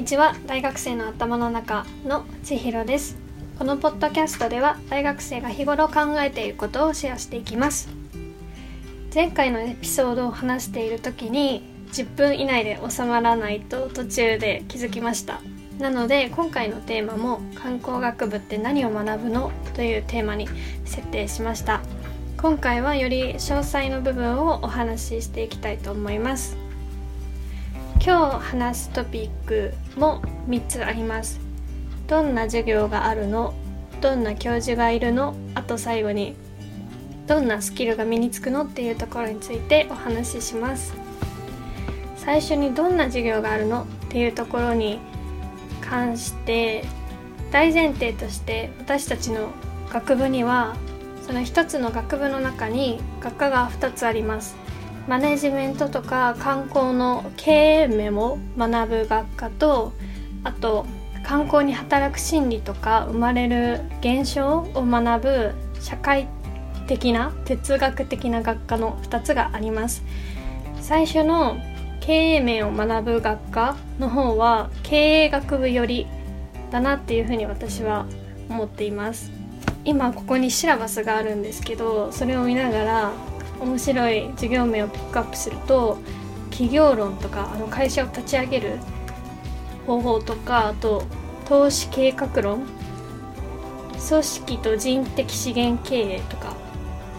にちは。大学生の頭の中の千尋です。このポッドキャストでは大学生が日頃考えていることをシェアしていきます。前回のエピソードを話している時に10分以内で収まらないと途中で気づきました。なので今回のテーマも観光学部って何を学ぶのというテーマに設定しました。今回はより詳細の部分をお話ししていきたいと思います。今日話すトピックも3つあります。どんな授業があるの？どんな教授がいるの？あと最後にどんなスキルが身につくの？っていうところについてお話しします。最初にどんな授業があるの？っていうところに関して大前提として私たちの学部にはその一つの学部の中に学科が2つあります。マネジメントとか観光の経営面を学ぶ学科とあと観光に働く心理とか生まれる現象を学ぶ社会的な哲学的な学科の2つがあります。最初の経営面を学ぶ学科の方は経営学部よりだなっていうふうに私は思っています。今ここにシラバスがあるんですけどそれを見ながら面白い授業名をピックアップすると企業論とかあの会社を立ち上げる方法とかあと投資計画論組織と人的資源経営とか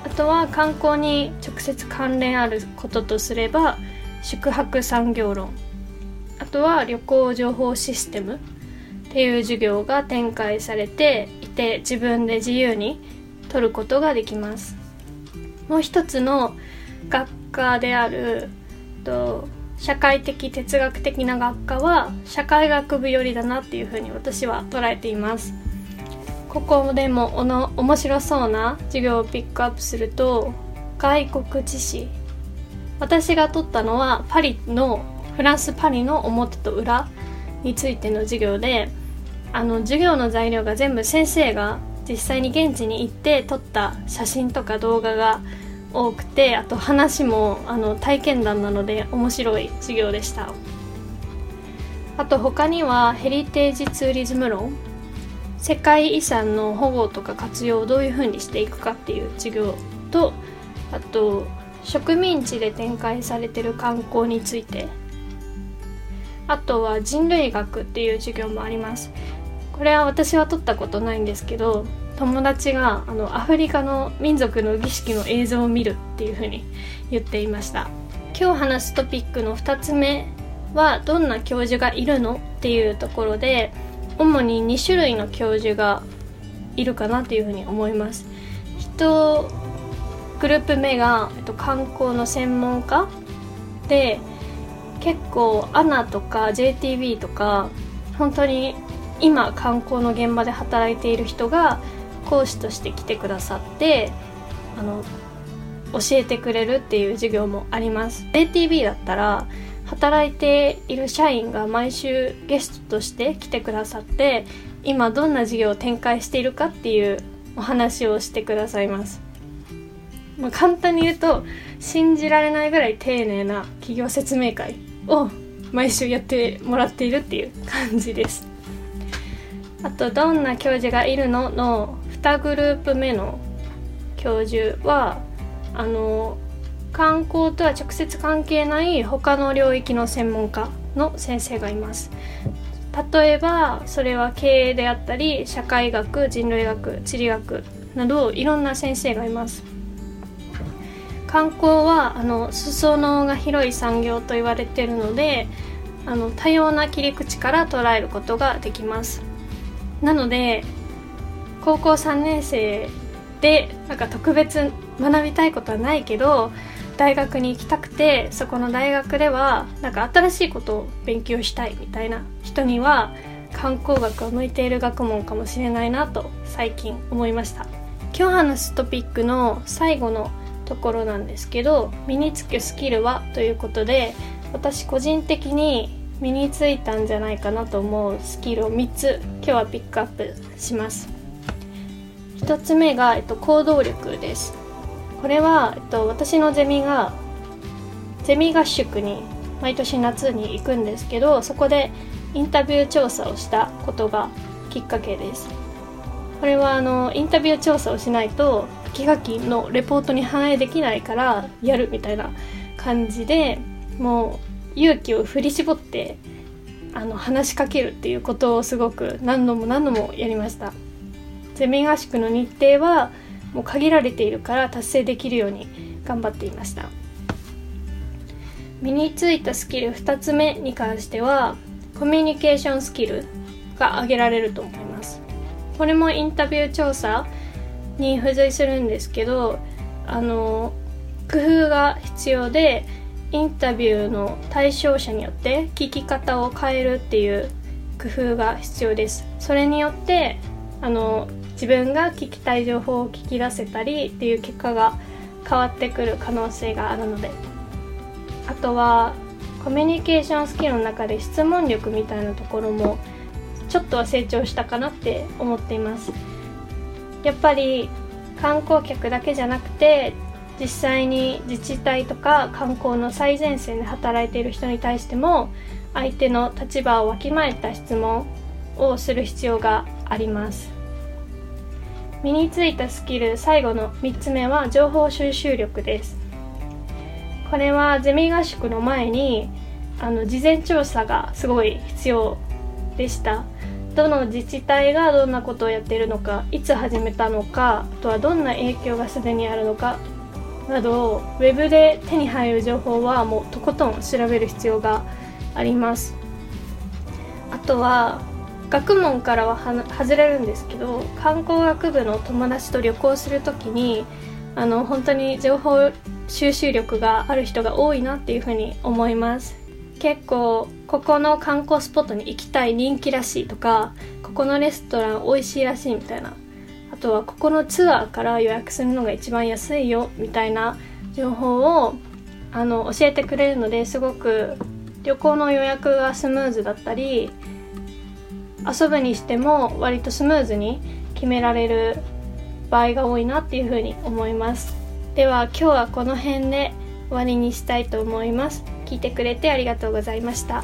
あとは観光に直接関連あることとすれば宿泊産業論あとは旅行情報システムっていう授業が展開されていて自分で自由に取ることができます。もう一つの学科であると社会的哲学的な学科は社会学部寄りだなっていうふうに私は捉えています。ここでもおの面白そうな授業をピックアップすると外国知識。私が取ったのはパリのフランス・パリの表と裏についての授業であの授業の材料が全部先生が実際に現地に行って撮った写真とか動画が多くてあと話もあの体験談なので面白い授業でした。あと他にはヘリテージツーリズム論。世界遺産の保護とか活用をどういうふうにしていくかっていう授業とあと植民地で展開されてる観光について。あとは人類学っていう授業もあります。これは私は取ったことないんですけど友達があのアフリカの民族の儀式の映像を見るっていうふうに言っていました。今日話すトピックの2つ目はどんな教授がいるのっていうところで主に2種類の教授がいるかなというふうに思います。人グループ目が、えっと、観光の専門家。で結構アナとか JTB とか本当に今観光の現場で働いている人が講師として来てくださってあの教えてくれるっていう授業もあります。ATB だったら働いている社員が毎週ゲストとして来てくださって今どんな事業を展開しているかっていうお話をしてくださいます、まあ、簡単に言うと信じられないぐらい丁寧な企業説明会を毎週やってもらっているっていう感じです。あと「どんな教授がいるの?」の2グループ目の教授はあの観光とは直接関係ない他の領域の専門家の先生がいます。例えばそれは経営であったり社会学人類学地理学などいろんな先生がいます。観光はあの裾野が広い産業と言われているのであの多様な切り口から捉えることができます。なので高校3年生でなんか特別学びたいことはないけど大学に行きたくてそこの大学ではなんか新しいことを勉強したいみたいな人には観光学を向いている学問かもしれないなと最近思いました。今日話すトピックの最後のところなんですけど身につくスキルはということで私個人的に身についたんじゃないかなと思うスキルを3つ今日はピックアップします。1つ目が、えっと、行動力です。これは、えっと、私のゼミがゼミ合宿に毎年夏に行くんですけどそこでインタビュー調査をしたことがきっかけです。これはあのインタビュー調査をしないと秋学期のレポートに反映できないからやるみたいな感じでもう勇気を振り絞ってあの話しかけるっていうことをすごく何度も何度もやりました。ゼミ合宿の日程はもう限られているから達成できるように頑張っていました。身についたスキル2つ目に関してはコミュニケーションスキルが挙げられると思います。これもインタビュー調査に付随するんですけどあの工夫が必要でインタビューの対象者によって聞き方を変えるっていう工夫が必要です。それによってあの自分が聞きたい情報を聞き出せたりっていう結果が変わってくる可能性があるので。あとはコミュニケーションスキルの中で質問力みたいなところもちょっとは成長したかなって思っています。やっぱり観光客だけじゃなくて実際に自治体とか観光の最前線で働いている人に対しても相手の立場をわきまえた質問をする必要があります。身についたスキル最後の3つ目は情報収集力です。これはゼミ合宿の前にあの事前調査がすごい必要でした。どの自治体がどんなことをやっているのかいつ始めたのかあとはどんな影響がすでにあるのかなどウェブで手に入る情報はもうとことん調べる必要があります。あとは学問からは外れるんですけど観光学部の友達と旅行する時にあの本当に情報収集力がある人が多いなっていうふうに思います。結構ここの観光スポットに行きたい人気らしいとかここのレストラン美味しいらしいみたいなとはここのツアーから予約するのが一番安いよみたいな情報をあの教えてくれるのですごく旅行の予約がスムーズだったり遊ぶにしても割とスムーズに決められる場合が多いなっていうふうに思います。では今日はこの辺で終わりにしたいと思います。聞いてくれてありがとうございました。